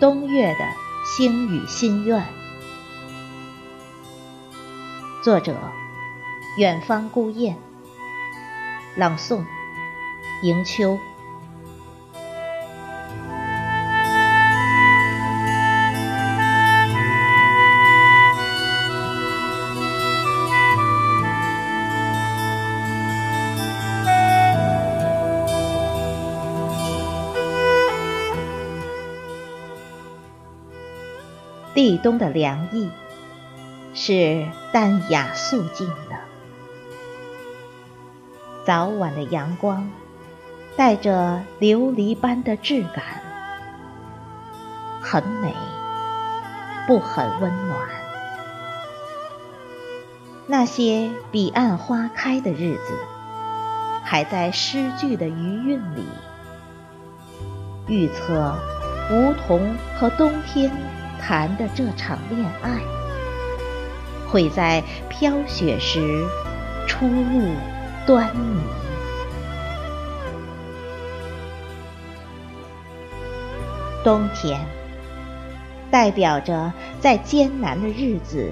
冬月的星语心愿，作者：远方孤雁，朗诵：迎秋。立冬的凉意是淡雅素净的，早晚的阳光带着琉璃般的质感，很美，不很温暖。那些彼岸花开的日子，还在诗句的余韵里，预测梧桐和冬天。谈的这场恋爱，会在飘雪时初露端倪。冬天代表着在艰难的日子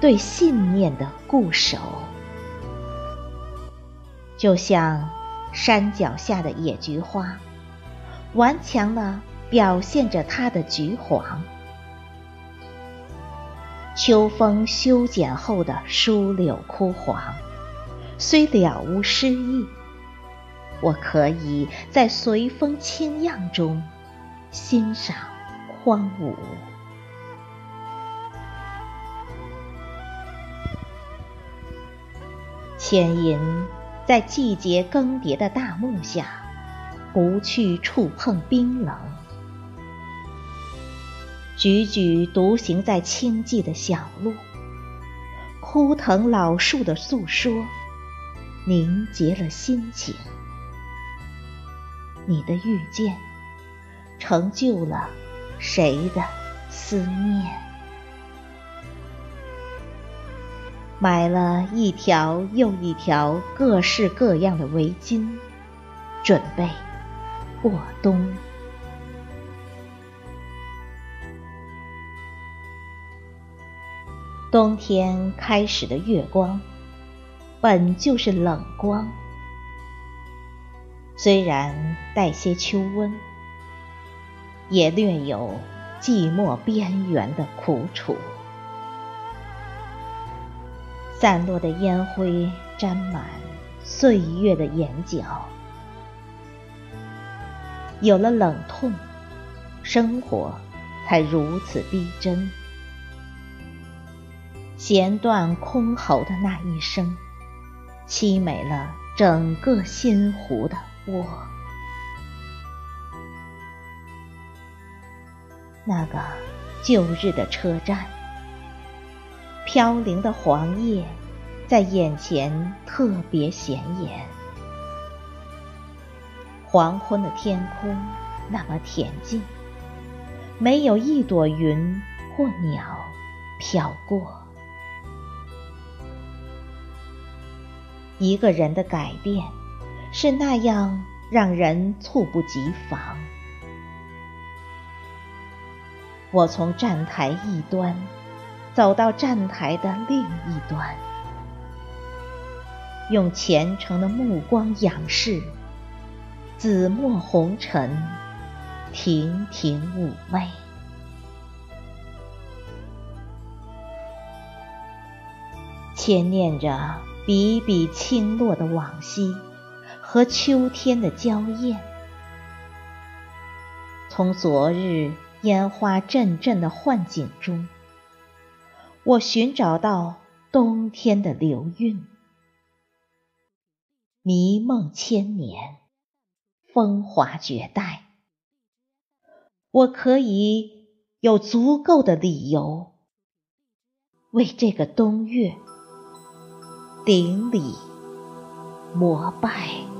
对信念的固守，就像山脚下的野菊花，顽强的表现着它的橘黄。秋风修剪后的疏柳枯黄，虽了无诗意，我可以在随风轻漾中欣赏荒芜。牵引在季节更迭的大幕下，不去触碰冰冷。踽踽独行在清寂的小路，枯藤老树的诉说，凝结了心情。你的遇见，成就了谁的思念？买了一条又一条各式各样的围巾，准备过冬。冬天开始的月光，本就是冷光，虽然带些秋温，也略有寂寞边缘的苦楚。散落的烟灰沾满岁月的眼角，有了冷痛，生活才如此逼真。弦断空喉的那一声，凄美了整个心湖的窝。那个旧日的车站，飘零的黄叶在眼前特别显眼。黄昏的天空那么恬静，没有一朵云或鸟飘过。一个人的改变，是那样让人猝不及防。我从站台一端走到站台的另一端，用虔诚的目光仰视紫陌红尘，亭亭妩媚，牵念着。笔笔轻落的往昔和秋天的娇艳，从昨日烟花阵阵的幻景中，我寻找到冬天的流韵。迷梦千年，风华绝代，我可以有足够的理由为这个冬月。顶礼膜拜。